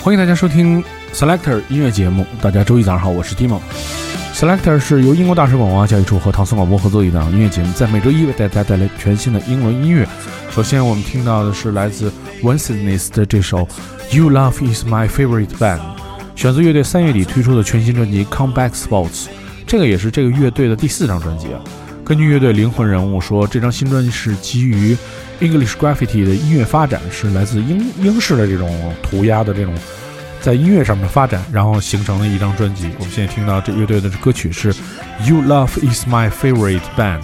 欢迎大家收听 Selector 音乐节目。大家周一早上好，我是 Timo。Selector 是由英国大使馆文化教育处和唐宋广播合作一档音乐节目，在每周一为大家带来全新的英文音乐。首先，我们听到的是来自 One s i d n e s s 的这首《You Love Is My Favorite Band》，选择乐队三月底推出的全新专辑《Comeback Sports》。这个也是这个乐队的第四张专辑啊。根据乐队灵魂人物说，这张新专辑是基于 English Graffiti 的音乐发展，是来自英英式的这种涂鸦的这种。在音乐上面的发展，然后形成的一张专辑。我们现在听到这乐队的歌曲是《You Love Is My Favorite Band》。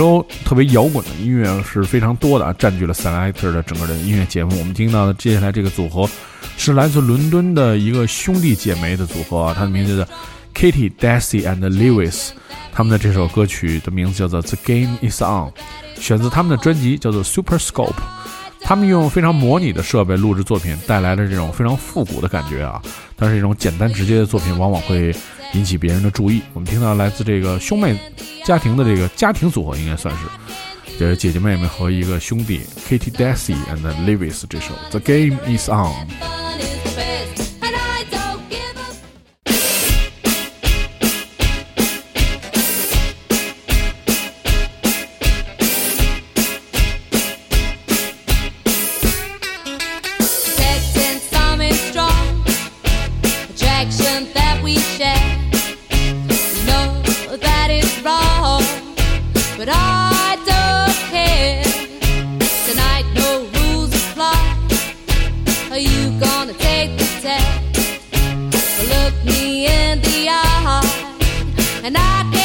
周特别摇滚的音乐是非常多的啊，占据了 Selector 的整个的音乐节目。我们听到的接下来这个组合是来自伦敦的一个兄弟姐妹的组合啊，它的名字叫 Kitty, Daisy and Lewis。他们的这首歌曲的名字叫做《The Game Is On》，选自他们的专辑叫做 Super Scope。他们用非常模拟的设备录制作品，带来了这种非常复古的感觉啊。但是这种简单直接的作品往往会。引起别人的注意。我们听到来自这个兄妹家庭的这个家庭组合，应该算是的姐姐妹妹和一个兄弟，Katy, Daisy and Lewis 这首 The Game Is On。and I.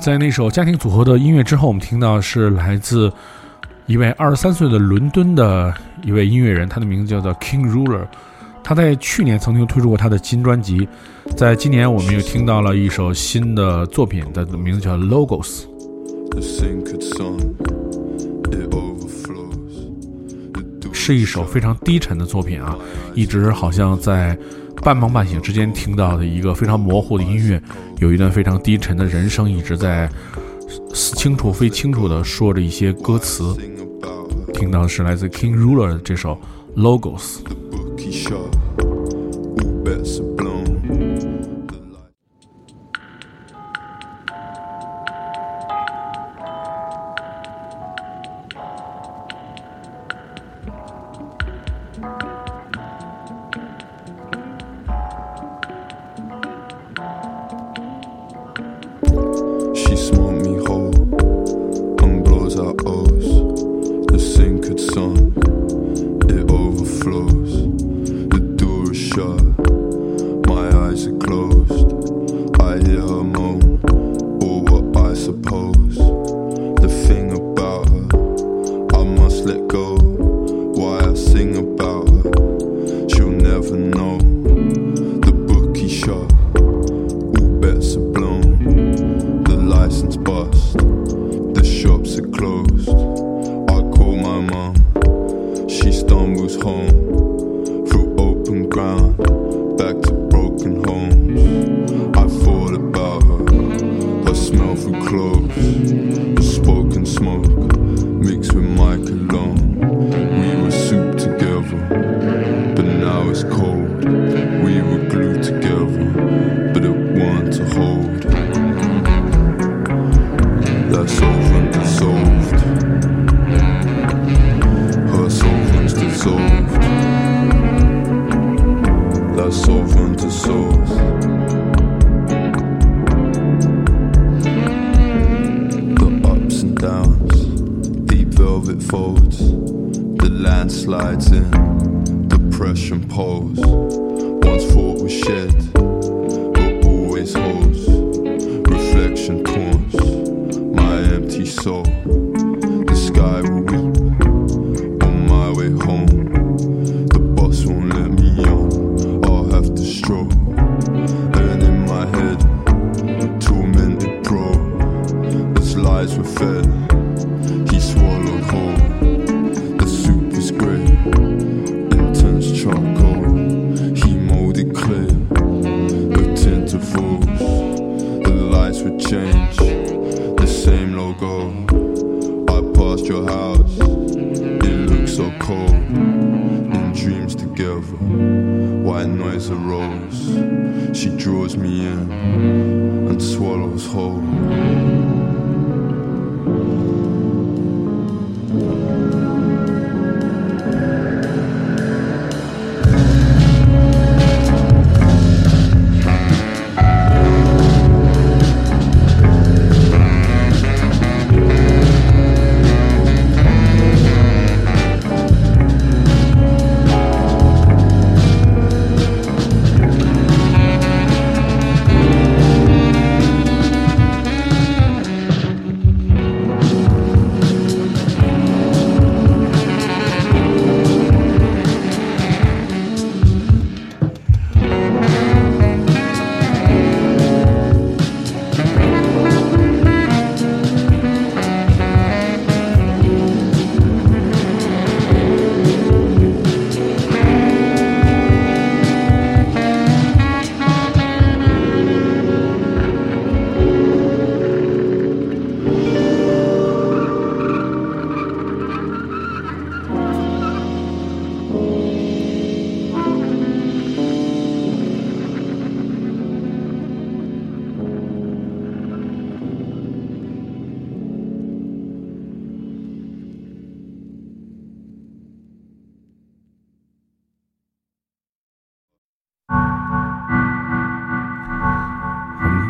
在那首家庭组合的音乐之后，我们听到是来自一位二十三岁的伦敦的一位音乐人，他的名字叫做 King Ruler。他在去年曾经推出过他的新专辑，在今年我们又听到了一首新的作品，的名字叫 Logos。是一首非常低沉的作品啊，一直好像在。半梦半醒之间听到的一个非常模糊的音乐，有一段非常低沉的人声一直在清楚非清楚的说着一些歌词。听到的是来自 King Ruler 的这首 Logos。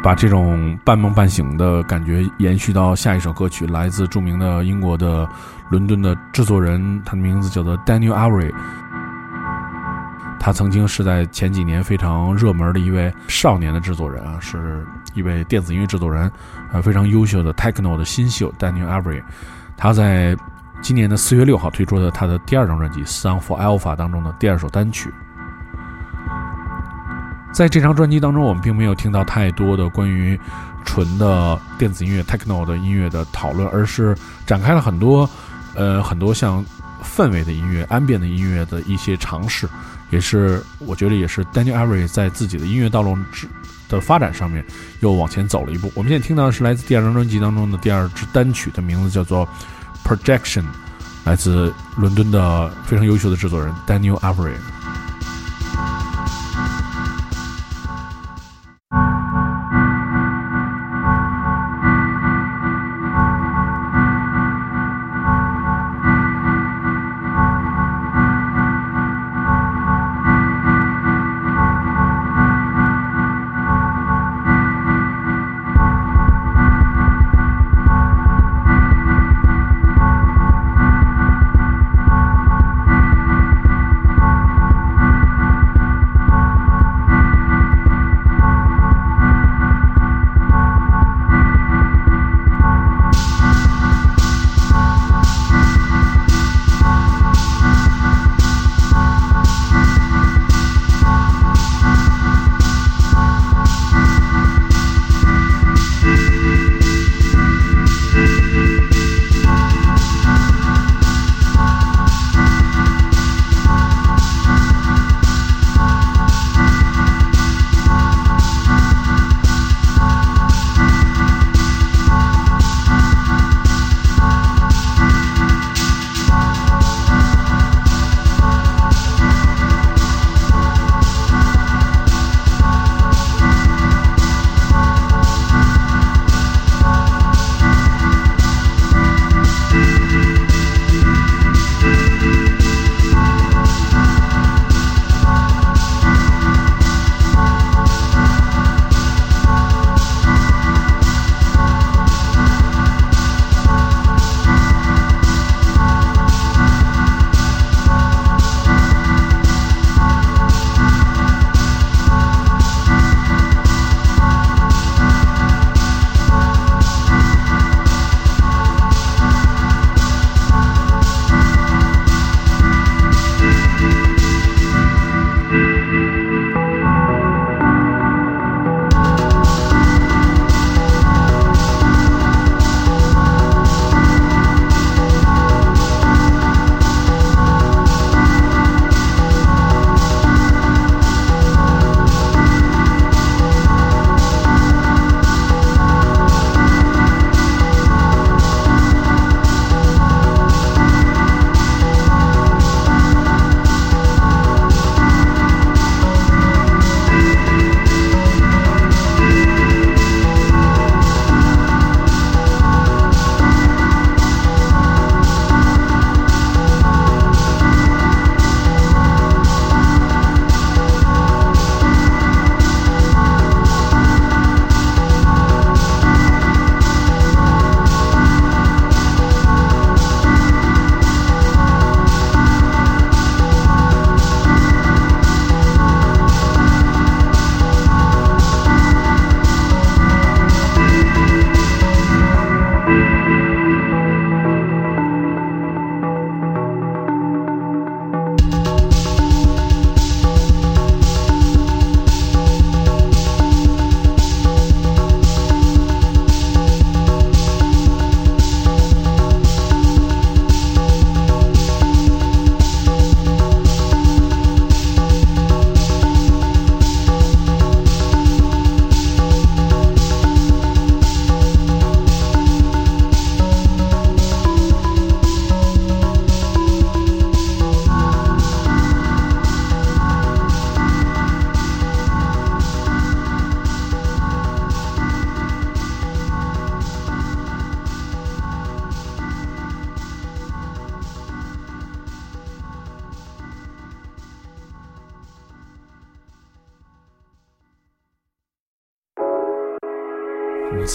把这种半梦半醒的感觉延续到下一首歌曲，来自著名的英国的伦敦的制作人，他的名字叫做 Daniel Avery。他曾经是在前几年非常热门的一位少年的制作人啊，是一位电子音乐制作人，呃，非常优秀的 Techno 的新秀 Daniel Avery。他在今年的四月六号推出的他的第二张专辑《Song for Alpha》当中的第二首单曲。在这张专辑当中，我们并没有听到太多的关于纯的电子音乐 techno 的音乐的讨论，而是展开了很多，呃，很多像氛围的音乐、安变的音乐的一些尝试，也是我觉得也是 Daniel Avery 在自己的音乐道路之的发展上面又往前走了一步。我们现在听到的是来自第二张专辑当中的第二支单曲，的名字叫做 Projection，来自伦敦的非常优秀的制作人 Daniel Avery。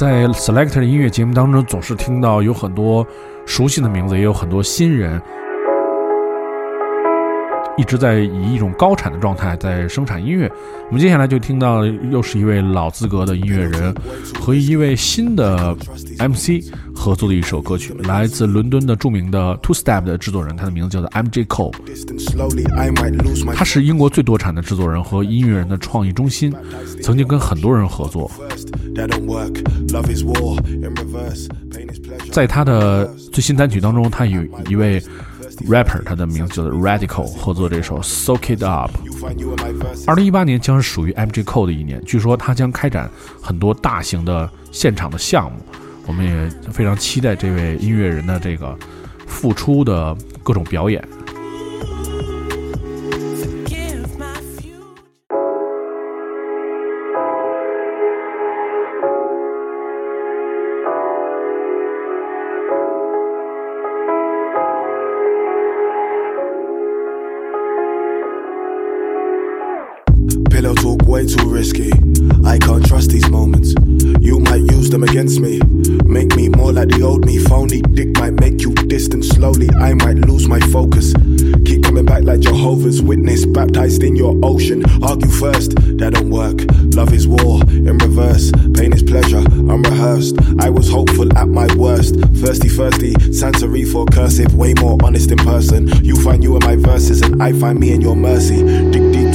在 Selector 音乐节目当中，总是听到有很多熟悉的名字，也有很多新人，一直在以一种高产的状态在生产音乐。我们接下来就听到，又是一位老资格的音乐人和一位新的 MC 合作的一首歌曲，来自伦敦的著名的 Two Step 的制作人，他的名字叫做 MJ Cole。他是英国最多产的制作人和音乐人的创意中心，曾经跟很多人合作。在他的最新单曲当中，他有一位 rapper，他的名字叫做 Radical，合作这首 Soak It Up。二零一八年将是属于 MJ Cole 的一年，据说他将开展很多大型的现场的项目，我们也非常期待这位音乐人的这个复出的各种表演。Like the old me. Phony dick might make you distant slowly. I might lose my focus. Keep coming back like Jehovah's Witness, baptized in your ocean. Argue first, that don't work. Love is war in reverse. Pain is pleasure, unrehearsed. I was hopeful at my worst. Thirsty, thirsty, Santery for cursive. Way more honest in person. You find you in my verses, and I find me in your mercy. Dig deep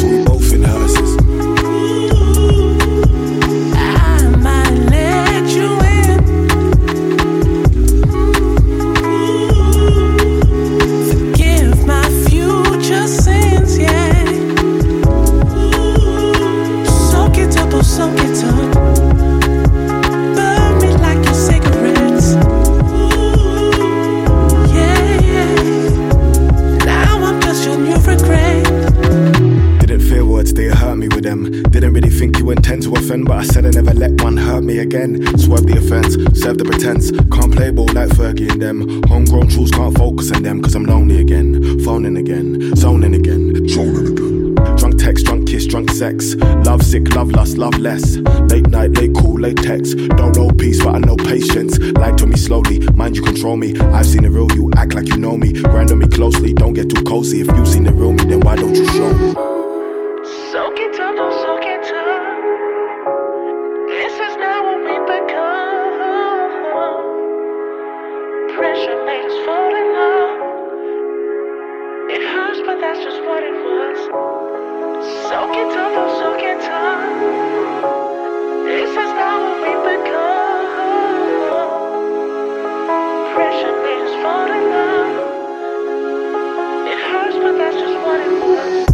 said I never let one hurt me again. Swerve the offense, serve the pretense. Can't play ball like Fergie and them. Homegrown truths can't focus on them, cause I'm lonely again. Phoning again, zoning again, zoning again. Drunk text, drunk kiss, drunk sex. Love sick, love lust, love less. Late night, late cool, late text. Don't know peace, but I know patience. Lie to me slowly, mind you control me. I've seen the real you, act like you know me. Grind on me closely, don't get too cozy. If you seen the real me, then why don't you show me? That's just what it was. Soak it up, don't soak it up. This is not what we've become. Pressure made us fall in love. It hurts, but that's just what it was.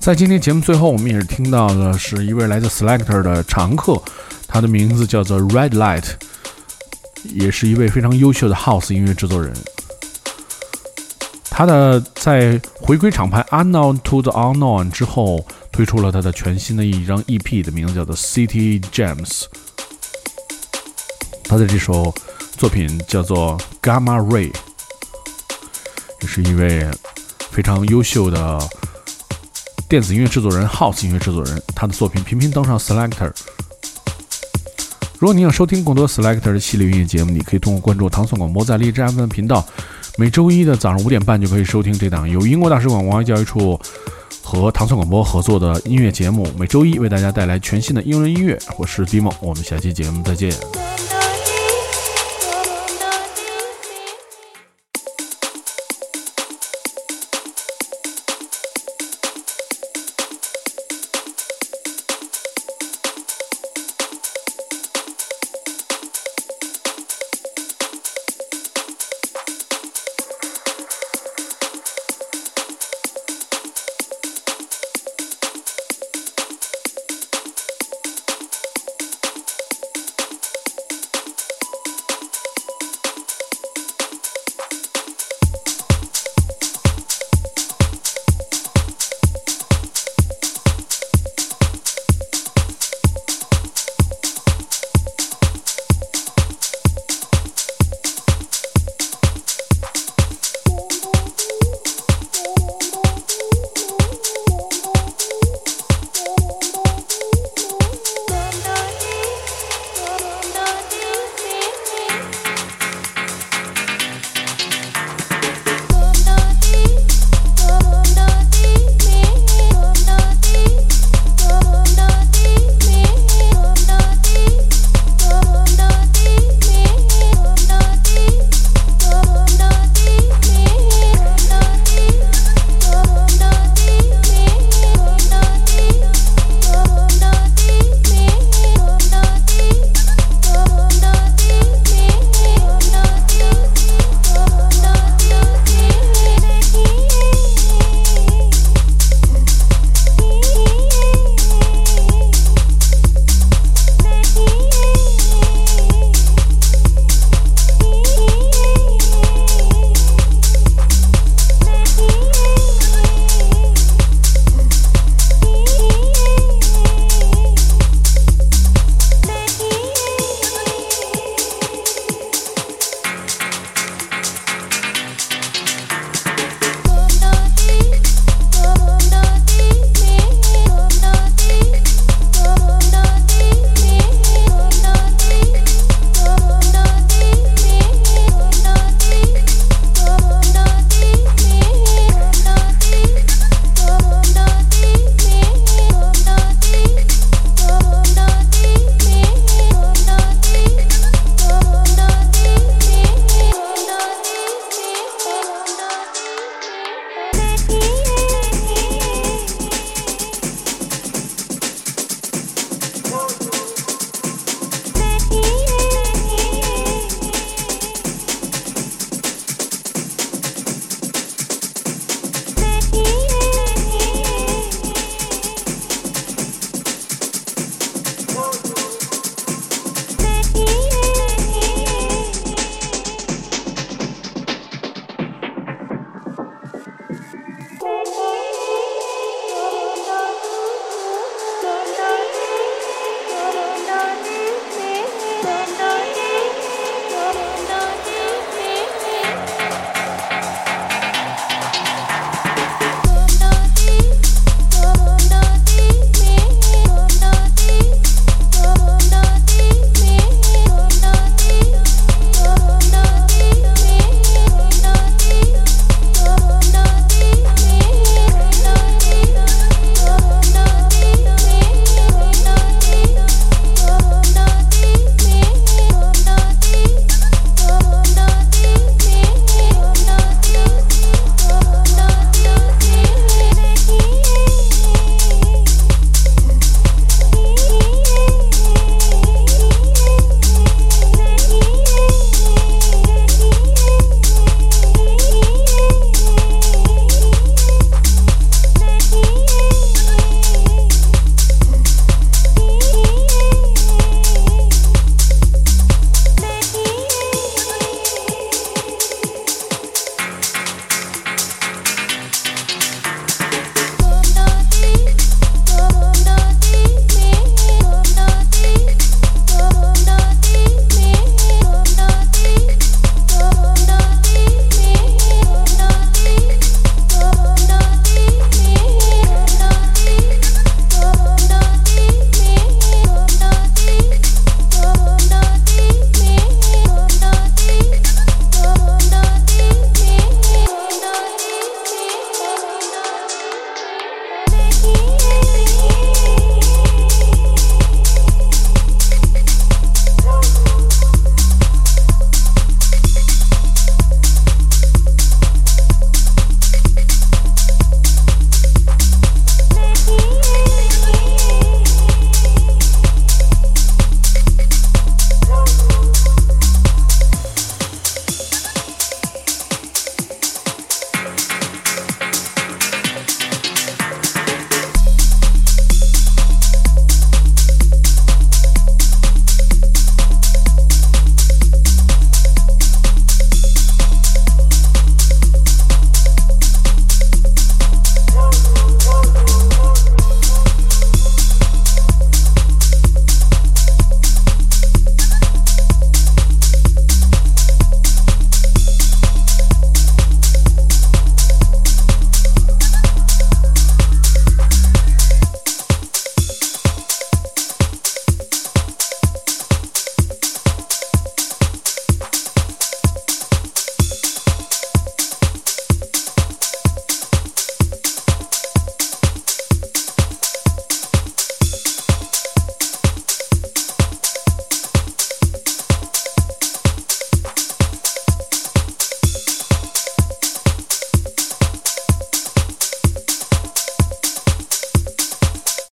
在今天节目最后，我们也是听到的是一位来自 Selector 的常客，他的名字叫做 Red Light，也是一位非常优秀的 House 音乐制作人。他的在回归厂牌 Unknown to the Unknown 之后，推出了他的全新的一张 EP，的名字叫做 City Gems。他的这首作品叫做 Gamma Ray，也是一位非常优秀的电子音乐制作人、House 音乐制作人。他的作品频频登上 Selector。如果你想收听更多 Selector 系列音乐节目，你可以通过关注唐宋广播在荔枝 FM 频道，每周一的早上五点半就可以收听这档由英国大使馆文化教育处和唐宋广播合作的音乐节目，每周一为大家带来全新的英文音乐。我是 Dimo，我们下期节目再见。